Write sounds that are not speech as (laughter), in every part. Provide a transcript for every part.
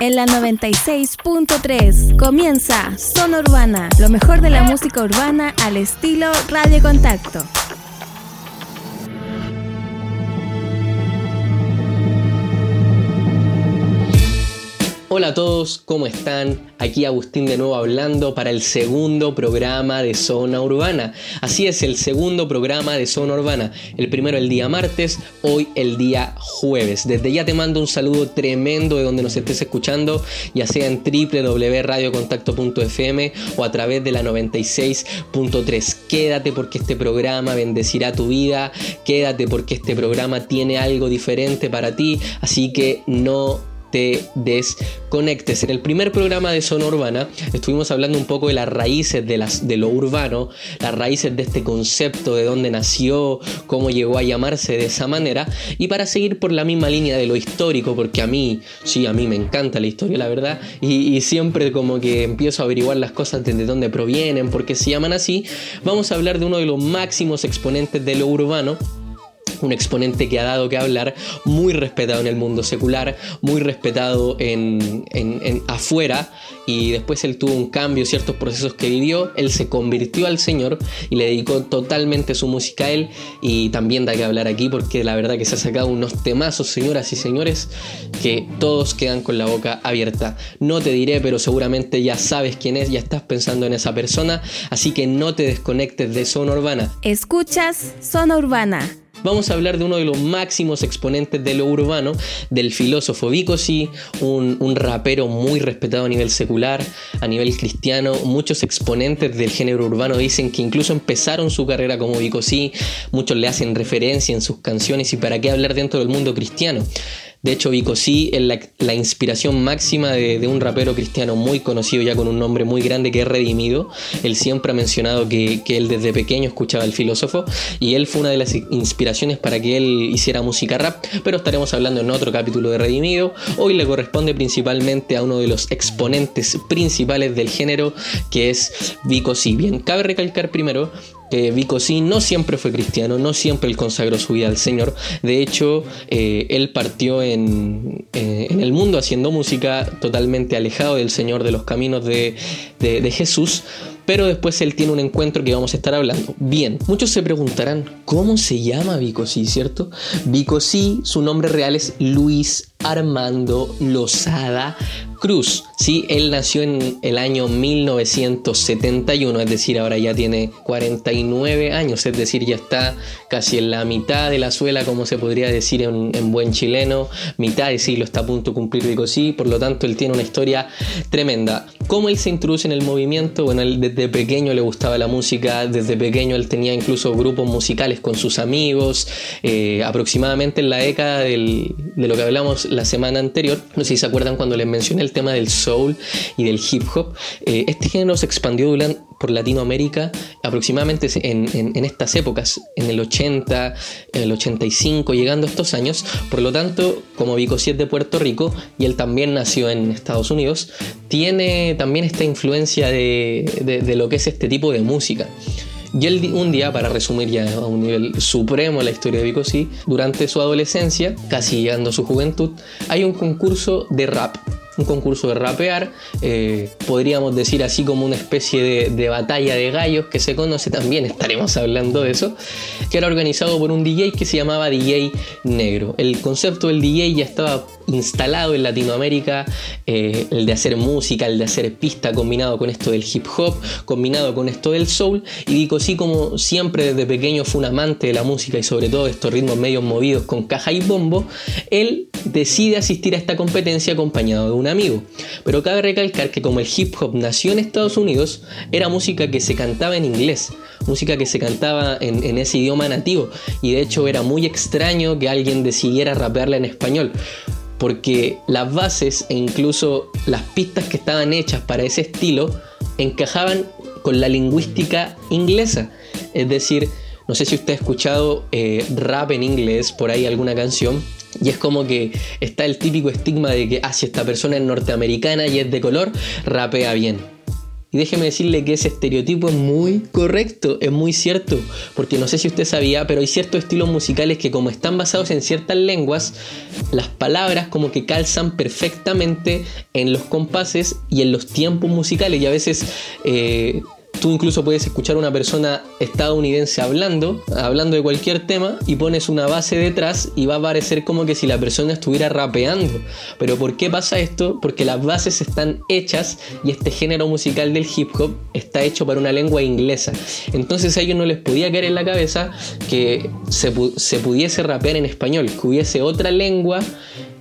En la 96.3 comienza Zona Urbana, lo mejor de la música urbana al estilo Radio Contacto. Hola a todos, ¿cómo están? Aquí Agustín de nuevo hablando para el segundo programa de Zona Urbana. Así es, el segundo programa de Zona Urbana. El primero el día martes, hoy el día jueves. Desde ya te mando un saludo tremendo de donde nos estés escuchando, ya sea en www.radiocontacto.fm o a través de la 96.3. Quédate porque este programa bendecirá tu vida, quédate porque este programa tiene algo diferente para ti, así que no te desconectes. En el primer programa de Zona Urbana estuvimos hablando un poco de las raíces de, lo urbano, las raíces de este concepto, de dónde nació, cómo llegó a llamarse de esa manera. Y para seguir por la misma línea de lo histórico, porque a mí, sí, a mí me encanta la historia, la verdad, y, y siempre como que empiezo a averiguar las cosas desde dónde provienen, por qué se llaman así, vamos a hablar de uno de los máximos exponentes de lo urbano un exponente que ha dado que hablar, muy respetado en el mundo secular, muy respetado en, afuera, y después él tuvo un cambio, ciertos procesos que vivió, él se convirtió al Señor y le dedicó totalmente su música a él, y también da que hablar aquí porque la verdad que se ha sacado unos temazos, señoras y señores, que todos quedan con la boca abierta. No te diré, pero seguramente ya sabes quién es, ya estás pensando en esa persona, así que no te desconectes de Zona Urbana. Escuchas Zona Urbana vamos a hablar de uno de los máximos exponentes de lo urbano, del filósofo Vicosi, un, un rapero muy respetado a nivel secular, a nivel cristiano. Muchos exponentes del género urbano dicen que incluso empezaron su carrera como Vicosi, muchos le hacen referencia en sus canciones y para qué hablar dentro del mundo cristiano. De hecho, Vico es la, inspiración máxima de, un rapero cristiano muy conocido ya con un nombre muy grande que es Redimido. Él siempre ha mencionado que, él desde pequeño escuchaba al filósofo y él fue una de las inspiraciones para que él hiciera música rap, pero estaremos hablando en otro capítulo de Redimido. Hoy le corresponde principalmente a uno de los exponentes principales del género que es Vico Bien, cabe recalcar primero que Vico no siempre fue cristiano, no siempre él consagró su vida al Señor. De hecho, eh, él partió en, eh, en, el mundo haciendo música totalmente alejado del Señor, de los caminos de, Jesús. Pero después él tiene un encuentro que vamos a estar hablando. Bien, muchos se preguntarán, ¿cómo se llama Vico sí, cierto? Vico sí, su nombre real es Luis Armando Lozada Cruz. Sí, él nació en el año 1971, es decir, ahora ya tiene 49 años, es decir, ya está casi en la mitad de la suela, como se podría decir en, buen chileno, mitad de siglo está a punto de cumplir sí, por lo tanto él tiene una historia tremenda. ¿Cómo él se introduce en el movimiento? Bueno, él desde pequeño le gustaba la música, desde pequeño él tenía incluso grupos musicales con sus amigos, eh, aproximadamente en la década de lo que hablamos la semana anterior, no sé si se acuerdan cuando les mencioné el tema del soul y del hip hop, eh, este género se expandió por Latinoamérica aproximadamente en, estas épocas, en el 80, en el 85, llegando a estos años. Por lo tanto, como Vico es de Puerto Rico y él también nació en Estados Unidos, tiene también esta influencia de, de lo que es este tipo de música. Y él un día, para resumir ya a un nivel supremo la historia de Bicosí, durante su adolescencia, casi llegando a su juventud, hay un concurso de rap un concurso de rapear, eh, podríamos decir así como una especie de, batalla de gallos que se conoce también, estaremos (laughs) hablando de eso, que era organizado por un DJ que se llamaba DJ Negro. El concepto del DJ ya estaba instalado en Latinoamérica, eh, el de hacer música, el de hacer pista combinado con esto del hip hop, combinado con esto del soul, y digo, sí como siempre desde pequeño fue un amante de la música y sobre todo de estos ritmos medios movidos con caja y bombo, él decide asistir a esta competencia acompañado de un amigo. Pero cabe recalcar que como el hip hop nació en Estados Unidos, era música que se cantaba en inglés, música que se cantaba en, ese idioma nativo. Y de hecho era muy extraño que alguien decidiera rapearla en español porque las bases e incluso las pistas que estaban hechas para ese estilo encajaban con la lingüística inglesa. Es decir, no sé si usted ha escuchado eh, rap en inglés, por ahí alguna canción, y es como que está el típico estigma de que, ah, si esta persona es norteamericana y es de color, rapea bien. Y déjeme decirle que ese estereotipo es muy correcto, es muy cierto, porque no sé si usted sabía, pero hay ciertos estilos musicales que como están basados en ciertas lenguas, las palabras como que calzan perfectamente en los compases y en los tiempos musicales. Y a veces eh, Tú incluso puedes escuchar a una persona estadounidense hablando, hablando de cualquier tema, y pones una base detrás y va a parecer como que si la persona estuviera rapeando. Pero ¿por qué pasa esto? Porque las bases están hechas y este género musical del hip hop está hecho para una lengua inglesa. Entonces a ellos no les podía caer en la cabeza que se, se pudiese rapear en español, que hubiese otra lengua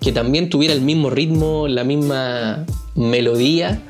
que también tuviera el mismo ritmo, la misma melodía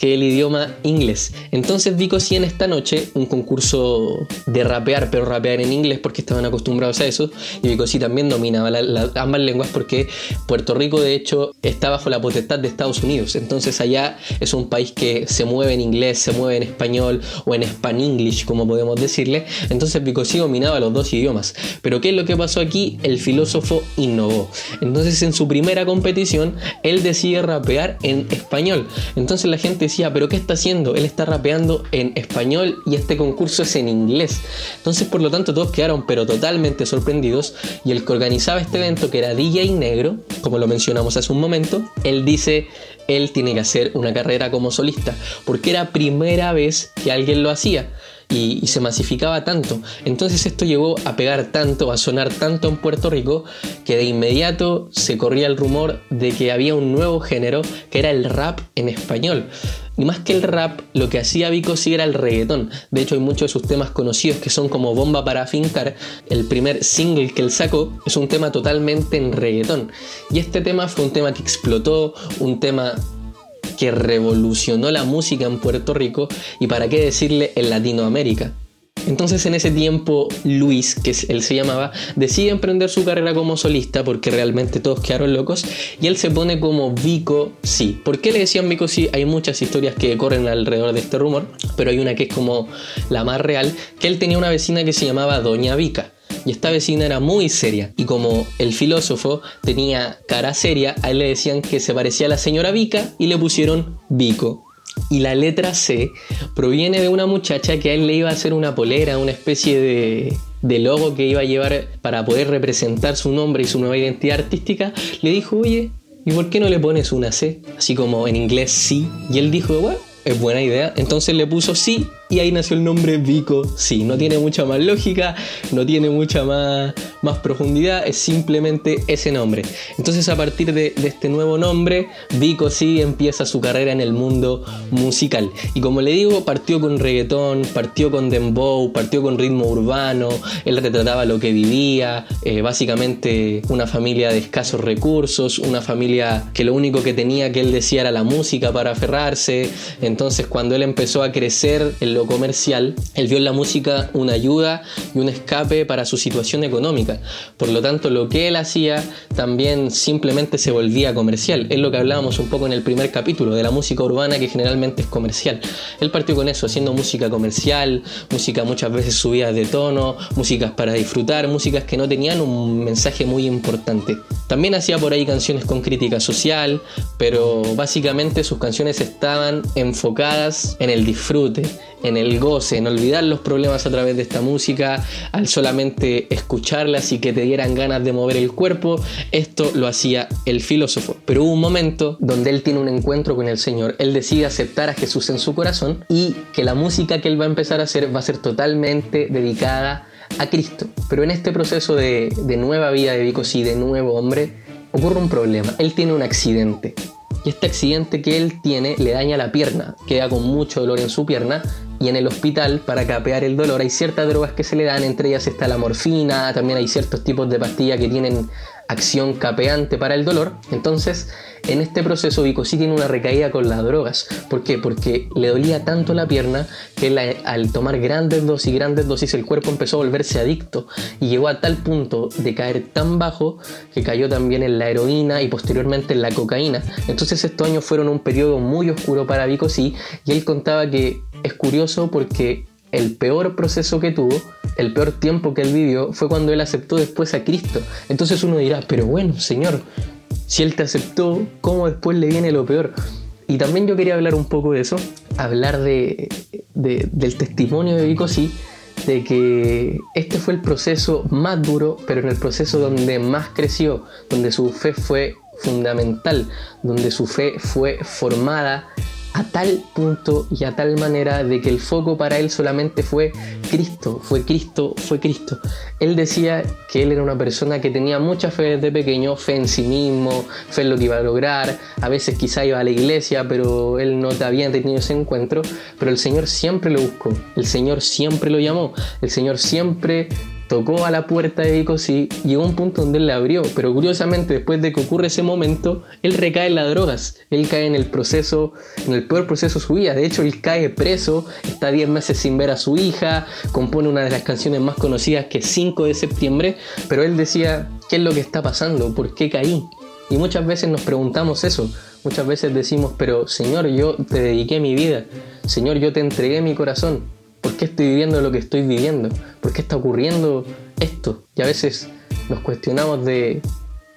que el idioma inglés. Entonces sí en esta noche un concurso de rapear, pero rapear en inglés porque estaban acostumbrados a eso. Y Vico sí también dominaba ambas lenguas porque Puerto Rico de hecho está bajo la potestad de Estados Unidos. Entonces allá es un país que se mueve en inglés, se mueve en español o en English como podemos decirle. Entonces Vico sí dominaba los dos idiomas. Pero ¿qué es lo que pasó aquí? El filósofo innovó. Entonces en su primera competición él decide rapear en español. Entonces la gente pero ¿qué está haciendo? Él está rapeando en español y este concurso es en inglés. Entonces, por lo tanto, todos quedaron pero totalmente sorprendidos y el que organizaba este evento, que era DJ Negro, como lo mencionamos hace un momento, él dice, él tiene que hacer una carrera como solista, porque era primera vez que alguien lo hacía y, se masificaba tanto. Entonces esto llegó a pegar tanto, a sonar tanto en Puerto Rico, que de inmediato se corría el rumor de que había un nuevo género que era el rap en español. Y más que el rap, lo que hacía Vico sí era el reggaetón. De hecho, hay muchos de sus temas conocidos que son como Bomba para Fincar. El primer single que él sacó es un tema totalmente en reggaetón. Y este tema fue un tema que explotó, un tema que revolucionó la música en Puerto Rico y para qué decirle en Latinoamérica. Entonces en ese tiempo Luis, que él se llamaba, decide emprender su carrera como solista porque realmente todos quedaron locos y él se pone como Vico Sí. ¿Por qué le decían Vico Sí? Hay muchas historias que corren alrededor de este rumor, pero hay una que es como la más real, que él tenía una vecina que se llamaba Doña Vica y esta vecina era muy seria. Y como el filósofo tenía cara seria, a él le decían que se parecía a la señora Vica y le pusieron Vico. Y la letra C proviene de una muchacha que a él le iba a hacer una polera, una especie de, de logo que iba a llevar para poder representar su nombre y su nueva identidad artística. Le dijo, oye, ¿y por qué no le pones una C? Así como en inglés sí. Y él dijo, bueno, es buena idea. Entonces le puso sí y ahí nació el nombre Vico. Sí, no tiene mucha más lógica, no tiene mucha más, más profundidad, es simplemente ese nombre. Entonces a partir de, este nuevo nombre, Vico sí empieza su carrera en el mundo musical. Y como le digo, partió con reggaetón, partió con dembow, partió con ritmo urbano, él retrataba lo que vivía, eh, básicamente una familia de escasos recursos, una familia que lo único que tenía que él decía era la música para aferrarse. Entonces cuando él empezó a crecer, en comercial, él vio en la música una ayuda y un escape para su situación económica. Por lo tanto, lo que él hacía también simplemente se volvía comercial. Es lo que hablábamos un poco en el primer capítulo de la música urbana que generalmente es comercial. Él partió con eso, haciendo música comercial, música muchas veces subida de tono, músicas para disfrutar, músicas que no tenían un mensaje muy importante. También hacía por ahí canciones con crítica social, pero básicamente sus canciones estaban enfocadas en el disfrute, en el goce, en olvidar los problemas a través de esta música, al solamente escucharlas y que te dieran ganas de mover el cuerpo. Esto lo hacía el filósofo. Pero hubo un momento donde él tiene un encuentro con el Señor. Él decide aceptar a Jesús en su corazón y que la música que él va a empezar a hacer va a ser totalmente dedicada a Cristo. Pero en este proceso de, nueva vida de Vicosí, de nuevo hombre, ocurre un problema. Él tiene un accidente. Y este accidente que él tiene le daña la pierna, queda con mucho dolor en su pierna y en el hospital para capear el dolor hay ciertas drogas que se le dan, entre ellas está la morfina, también hay ciertos tipos de pastillas que tienen acción capeante para el dolor. Entonces, en este proceso Vico sí tiene una recaída con las drogas. ¿Por qué? Porque le dolía tanto la pierna que al tomar grandes dosis, grandes dosis, el cuerpo empezó a volverse adicto y llegó a tal punto de caer tan bajo que cayó también en la heroína y posteriormente en la cocaína. Entonces estos años fueron un periodo muy oscuro para Vico sí y él contaba que es curioso porque el peor proceso que tuvo, el peor tiempo que él vivió, fue cuando él aceptó después a Cristo. Entonces uno dirá, pero bueno, Señor, si él te aceptó, ¿cómo después le viene lo peor? Y también yo quería hablar un poco de eso, hablar de, del testimonio de Vico sí, de que este fue el proceso más duro, pero en el proceso donde más creció, donde su fe fue fundamental, donde su fe fue formada a tal punto y a tal manera de que el foco para él solamente fue Cristo, fue Cristo, fue Cristo. Él decía que él era una persona que tenía mucha fe desde pequeño, fe en sí mismo, fe en lo que iba a lograr, a veces quizá iba a la iglesia, pero él no había tenido ese encuentro, pero el Señor siempre lo buscó, el Señor siempre lo llamó, el Señor siempre tocó a la puerta de Vico y llegó un punto donde él le abrió, pero curiosamente después de que ocurre ese momento, él recae en las drogas, él cae en el proceso, en el peor proceso de su vida, de hecho él cae preso, está 10 meses sin ver a su hija, compone una de las canciones más conocidas que es 5 de septiembre, pero él decía, ¿qué es lo que está pasando? ¿Por qué caí? Y muchas veces nos preguntamos eso, muchas veces decimos, pero Señor, yo te dediqué mi vida, Señor, yo te entregué mi corazón, ¿Por qué estoy viviendo lo que estoy viviendo? ¿Por qué está ocurriendo esto? Y a veces nos cuestionamos de,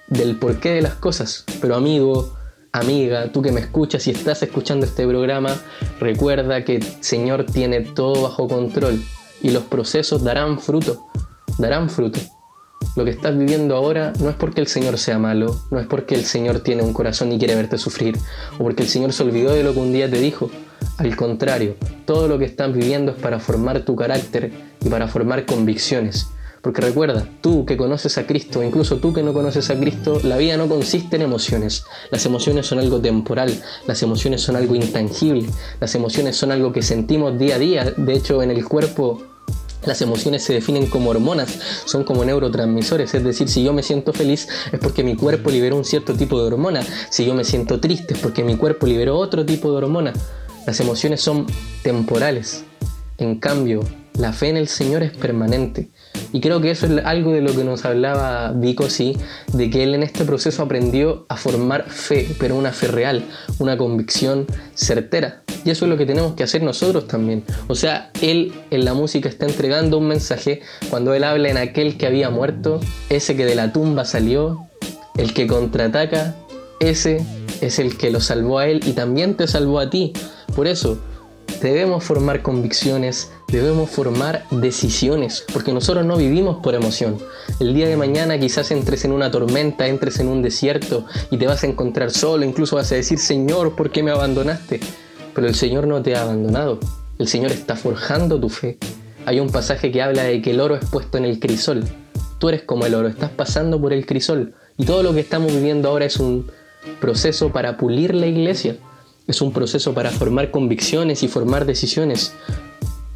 del porqué de las cosas. Pero amigo, amiga, tú que me escuchas y estás escuchando este programa, recuerda que el Señor tiene todo bajo control y los procesos darán fruto, darán fruto. Lo que estás viviendo ahora no es porque el Señor sea malo, no es porque el Señor tiene un corazón y quiere verte sufrir, o porque el Señor se olvidó de lo que un día te dijo. Al contrario, todo lo que estás viviendo es para formar tu carácter y para formar convicciones. Porque recuerda, tú que conoces a Cristo, incluso tú que no conoces a Cristo, la vida no consiste en emociones. Las emociones son algo temporal, las emociones son algo intangible, las emociones son algo que sentimos día a día. De hecho, en el cuerpo las emociones se definen como hormonas, son como neurotransmisores, es decir, si yo me siento feliz es porque mi cuerpo liberó un cierto tipo de hormona, si yo me siento triste es porque mi cuerpo liberó otro tipo de hormona. Las emociones son temporales, en cambio, la fe en el Señor es permanente. Y creo que eso es algo de lo que nos hablaba Vico, sí, de que él en este proceso aprendió a formar fe, pero una fe real, una convicción certera. Y eso es lo que tenemos que hacer nosotros también. O sea, él en la música está entregando un mensaje cuando él habla en aquel que había muerto, ese que de la tumba salió, el que contraataca, ese es el que lo salvó a él y también te salvó a ti. Por eso, debemos formar convicciones, debemos formar decisiones, porque nosotros no vivimos por emoción. El día de mañana quizás entres en una tormenta, entres en un desierto y te vas a encontrar solo, incluso vas a decir, Señor, ¿por qué me abandonaste? Pero el Señor no te ha abandonado, el Señor está forjando tu fe. Hay un pasaje que habla de que el oro es puesto en el crisol. Tú eres como el oro, estás pasando por el crisol. Y todo lo que estamos viviendo ahora es un proceso para pulir la iglesia es un proceso para formar convicciones y formar decisiones,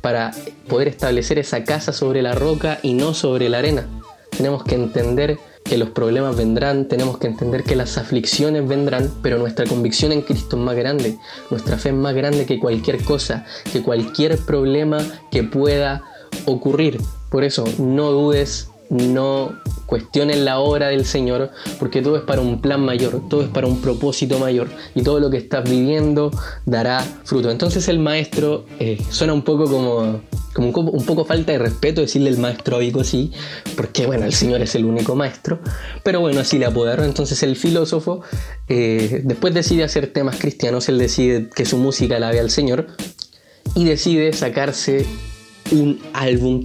para poder establecer esa casa sobre la roca y no sobre la arena. Tenemos que entender que los problemas vendrán, tenemos que entender que las aflicciones vendrán, pero nuestra convicción en Cristo es más grande, nuestra fe es más grande que cualquier cosa, que cualquier problema que pueda ocurrir. Por eso, no dudes, no cuestionen la obra del Señor, porque todo es para un plan mayor, todo es para un propósito mayor, y todo lo que estás viviendo dará fruto. Entonces el maestro eh, suena un poco como, como un, poco falta de respeto decirle el maestro a Vico sí, porque bueno, el Señor es el único maestro, pero bueno, así le apodaron. Entonces el filósofo eh, después decide hacer temas cristianos, él decide que su música la vea al Señor, y decide sacarse un álbum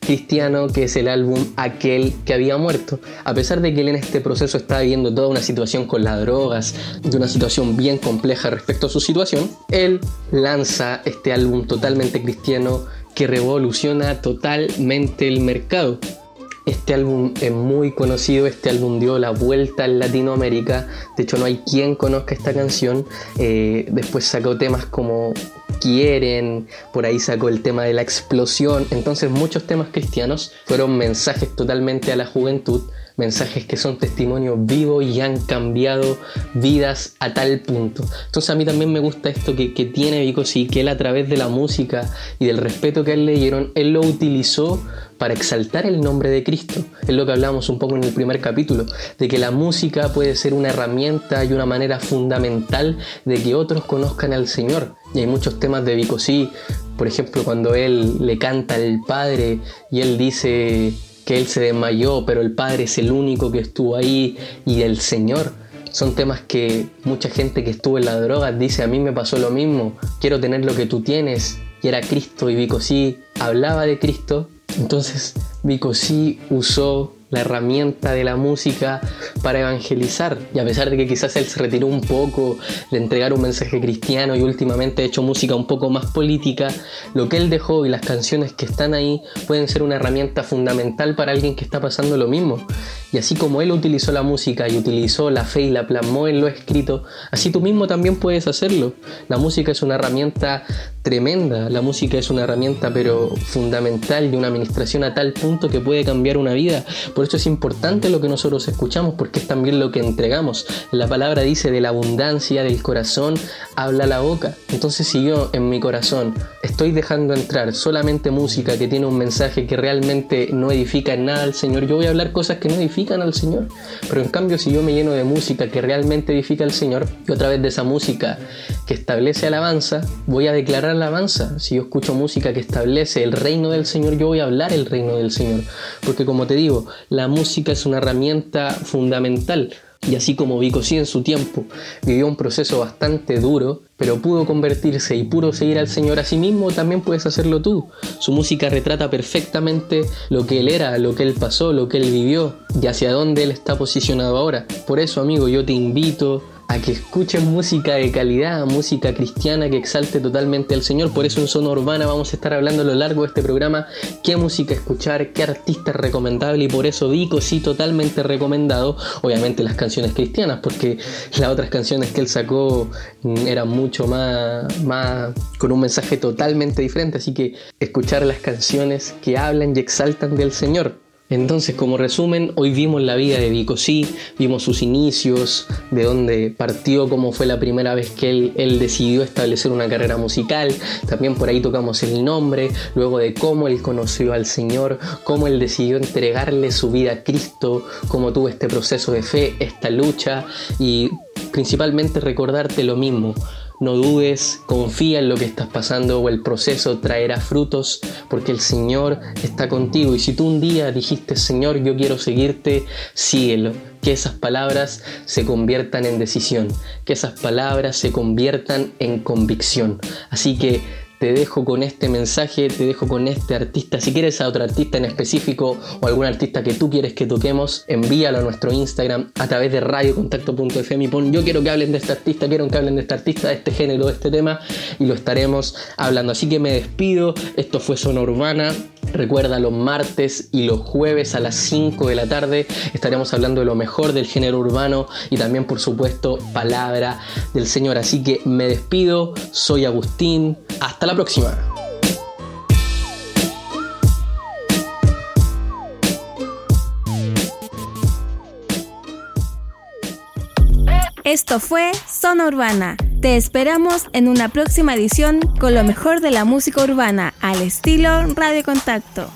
cristiano, que es el álbum Aquel que había muerto. A pesar de que él en este proceso está viviendo toda una situación con las drogas, de una situación bien compleja respecto a su situación, él lanza este álbum totalmente cristiano que revoluciona totalmente el mercado. Este álbum es muy conocido, este álbum dio la vuelta en Latinoamérica, de hecho no hay quien conozca esta canción, eh, después sacó temas como quieren, por ahí sacó el tema de la explosión, entonces muchos temas cristianos fueron mensajes totalmente a la juventud mensajes que son testimonios vivos y han cambiado vidas a tal punto. Entonces a mí también me gusta esto que, que tiene Vico, sí, que él a través de la música y del respeto que él le dieron, él lo utilizó para exaltar el nombre de Cristo. Es lo que hablamos un poco en el primer capítulo, de que la música puede ser una herramienta y una manera fundamental de que otros conozcan al Señor. Y hay muchos temas de Vicosí, por ejemplo, cuando él le canta al Padre y él dice que él se desmayó, pero el Padre es el único que estuvo ahí y el Señor. Son temas que mucha gente que estuvo en la droga dice, a mí me pasó lo mismo, quiero tener lo que tú tienes. Y era Cristo y Vicosí hablaba de Cristo entonces, Vico sí usó la herramienta de la música para evangelizar. Y a pesar de que quizás él se retiró un poco de entregar un mensaje cristiano y últimamente ha hecho música un poco más política, lo que él dejó y las canciones que están ahí pueden ser una herramienta fundamental para alguien que está pasando lo mismo. Y así como él utilizó la música y utilizó la fe y la plasmó en lo escrito, así tú mismo también puedes hacerlo. La música es una herramienta tremenda, la música es una herramienta pero fundamental de una administración a tal punto que puede cambiar una vida. Por eso es importante lo que nosotros escuchamos porque es también lo que entregamos. La palabra dice de la abundancia del corazón habla la boca. Entonces si yo en mi corazón estoy dejando entrar solamente música que tiene un mensaje que realmente no edifica en nada al Señor, yo voy a hablar cosas que no edifican al Señor. Pero en cambio, si yo me lleno de música que realmente edifica al Señor, y otra vez de esa música que establece alabanza, voy a declarar alabanza. Si yo escucho música que establece el reino del Señor, yo voy a hablar el reino del Señor. Porque como te digo, la música es una herramienta fundamental y así como Vicosí en su tiempo vivió un proceso bastante duro, pero pudo convertirse y pudo seguir al Señor a sí mismo, también puedes hacerlo tú. Su música retrata perfectamente lo que él era, lo que él pasó, lo que él vivió y hacia dónde él está posicionado ahora. Por eso, amigo, yo te invito a que escuchen música de calidad, música cristiana que exalte totalmente al Señor. Por eso en Zona Urbana vamos a estar hablando a lo largo de este programa qué música escuchar, qué artista es recomendable y por eso Vico sí totalmente recomendado, obviamente las canciones cristianas, porque las otras canciones que él sacó mm, eran mucho más, más con un mensaje totalmente diferente, así que escuchar las canciones que hablan y exaltan del Señor. Entonces, como resumen, hoy vimos la vida de Vico sí, vimos sus inicios, de dónde partió, cómo fue la primera vez que él, él, decidió establecer una carrera musical, también por ahí tocamos el nombre, luego de cómo él conoció al Señor, cómo él decidió entregarle su vida a Cristo, cómo tuvo este proceso de fe, esta lucha y principalmente recordarte lo mismo, no dudes, confía en lo que estás pasando o el proceso traerá frutos porque el Señor está contigo. Y si tú un día dijiste, Señor, yo quiero seguirte, síguelo. Que esas palabras se conviertan en decisión, que esas palabras se conviertan en convicción. Así que te dejo con este mensaje, te dejo con este artista. Si quieres a otro artista en específico o algún artista que tú quieres que toquemos, envíalo a nuestro Instagram a través de radiocontacto.fm y pon yo quiero que hablen de este artista, quiero que hablen de este artista, de este género, de este tema y lo estaremos hablando. Así que me despido, esto fue Zona Urbana. Recuerda los martes y los jueves a las 5 de la tarde estaremos hablando de lo mejor del género urbano y también por supuesto palabra del Señor. Así que me despido, soy Agustín, hasta la próxima. Esto fue Zona Urbana. Te esperamos en una próxima edición con lo mejor de la música urbana al estilo Radio Contacto.